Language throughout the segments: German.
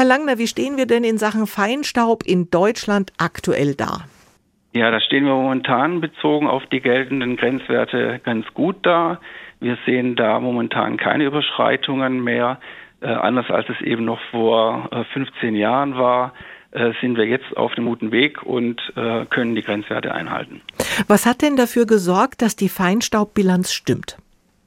Herr Langner, wie stehen wir denn in Sachen Feinstaub in Deutschland aktuell da? Ja, da stehen wir momentan bezogen auf die geltenden Grenzwerte ganz gut da. Wir sehen da momentan keine Überschreitungen mehr. Äh, anders als es eben noch vor äh, 15 Jahren war, äh, sind wir jetzt auf einem guten Weg und äh, können die Grenzwerte einhalten. Was hat denn dafür gesorgt, dass die Feinstaubbilanz stimmt?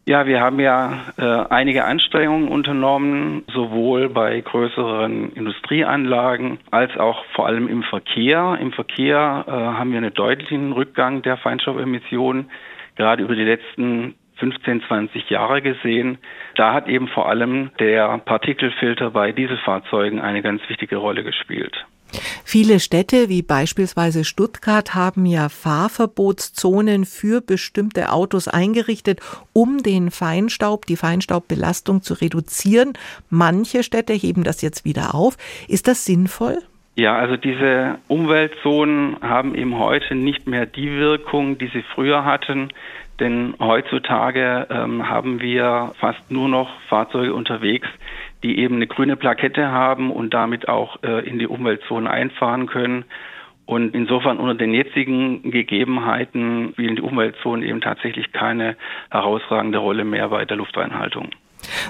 Ja, wir haben ja äh, einige Anstrengungen unternommen, sowohl bei größeren Industrieanlagen als auch vor allem im Verkehr. Im Verkehr äh, haben wir einen deutlichen Rückgang der Feinstaubemissionen gerade über die letzten 15, 20 Jahre gesehen. Da hat eben vor allem der Partikelfilter bei Dieselfahrzeugen eine ganz wichtige Rolle gespielt. Viele Städte wie beispielsweise Stuttgart haben ja Fahrverbotszonen für bestimmte Autos eingerichtet, um den Feinstaub, die Feinstaubbelastung zu reduzieren. Manche Städte heben das jetzt wieder auf. Ist das sinnvoll? Ja, also diese Umweltzonen haben eben heute nicht mehr die Wirkung, die sie früher hatten. Denn heutzutage ähm, haben wir fast nur noch Fahrzeuge unterwegs, die eben eine grüne Plakette haben und damit auch äh, in die Umweltzone einfahren können. Und insofern unter den jetzigen Gegebenheiten spielen die Umweltzonen eben tatsächlich keine herausragende Rolle mehr bei der Luftreinhaltung.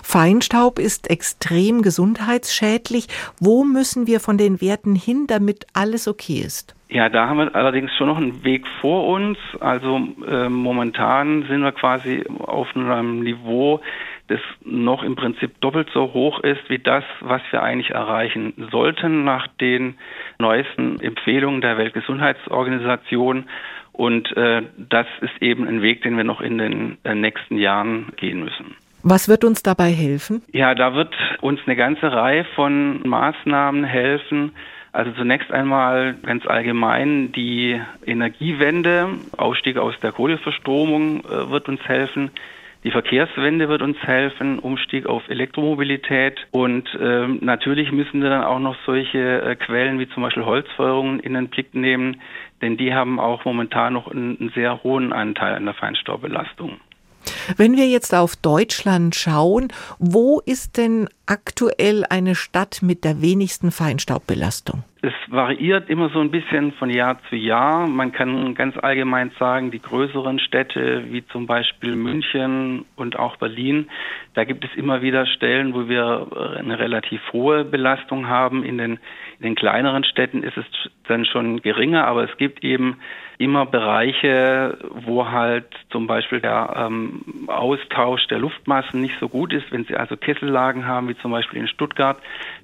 Feinstaub ist extrem gesundheitsschädlich. Wo müssen wir von den Werten hin, damit alles okay ist? Ja, da haben wir allerdings schon noch einen Weg vor uns. Also äh, momentan sind wir quasi auf einem Niveau, das noch im Prinzip doppelt so hoch ist wie das, was wir eigentlich erreichen sollten nach den neuesten Empfehlungen der Weltgesundheitsorganisation. Und äh, das ist eben ein Weg, den wir noch in den äh, nächsten Jahren gehen müssen. Was wird uns dabei helfen? Ja, da wird uns eine ganze Reihe von Maßnahmen helfen, also zunächst einmal ganz allgemein die Energiewende, Ausstieg aus der Kohleverstromung äh, wird uns helfen. Die Verkehrswende wird uns helfen, Umstieg auf Elektromobilität und äh, natürlich müssen wir dann auch noch solche äh, Quellen wie zum Beispiel Holzfeuerungen in den Blick nehmen, denn die haben auch momentan noch einen, einen sehr hohen Anteil an der Feinstaubbelastung. Wenn wir jetzt auf Deutschland schauen, wo ist denn aktuell eine Stadt mit der wenigsten Feinstaubbelastung? Es variiert immer so ein bisschen von Jahr zu Jahr. Man kann ganz allgemein sagen, die größeren Städte wie zum Beispiel München und auch Berlin, da gibt es immer wieder Stellen, wo wir eine relativ hohe Belastung haben. In den, in den kleineren Städten ist es dann schon geringer, aber es gibt eben immer Bereiche, wo halt zum Beispiel der ähm, Austausch der Luftmassen nicht so gut ist. Wenn Sie also Kessellagen haben, wie zum Beispiel in Stuttgart,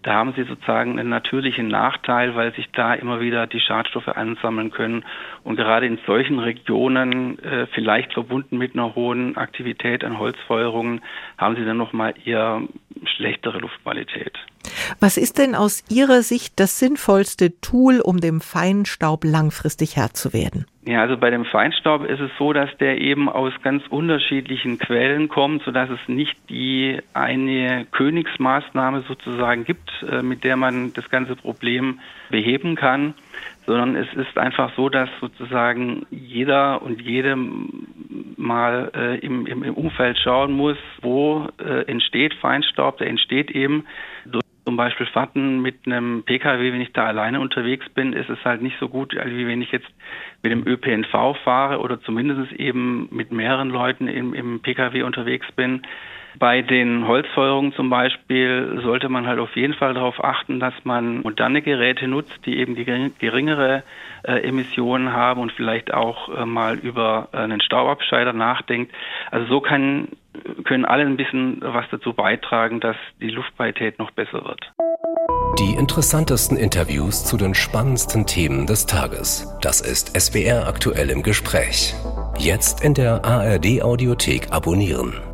da haben Sie sozusagen einen natürlichen Nachteil, weil sich da immer wieder die Schadstoffe ansammeln können. Und gerade in solchen Regionen, äh, vielleicht verbunden mit einer hohen Aktivität an Holzfeuerungen, haben Sie dann nochmal eher schlechtere Luftqualität. Was ist denn aus Ihrer Sicht das sinnvollste Tool, um dem Feinstaub langfristig Herr zu werden? Ja, also bei dem Feinstaub ist es so, dass der eben aus ganz unterschiedlichen Quellen kommt, sodass es nicht die eine Königsmaßnahme sozusagen gibt, äh, mit der man das ganze Problem beheben kann, sondern es ist einfach so, dass sozusagen jeder und jede mal äh, im, im, Umfeld schauen muss, wo äh, entsteht Feinstaub. Der entsteht eben durch zum Beispiel Fahrten mit einem Pkw, wenn ich da alleine unterwegs bin, ist es halt nicht so gut, wie wenn ich jetzt mit dem ÖPNV fahre oder zumindest eben mit mehreren Leuten im, im Pkw unterwegs bin. Bei den Holzfeuerungen zum Beispiel sollte man halt auf jeden Fall darauf achten, dass man moderne Geräte nutzt, die eben die geringere äh, Emissionen haben und vielleicht auch äh, mal über äh, einen Staubabscheider nachdenkt. Also so kann, können alle ein bisschen was dazu beitragen, dass die Luftqualität noch besser wird. Die interessantesten Interviews zu den spannendsten Themen des Tages. Das ist SWR aktuell im Gespräch. Jetzt in der ARD Audiothek abonnieren.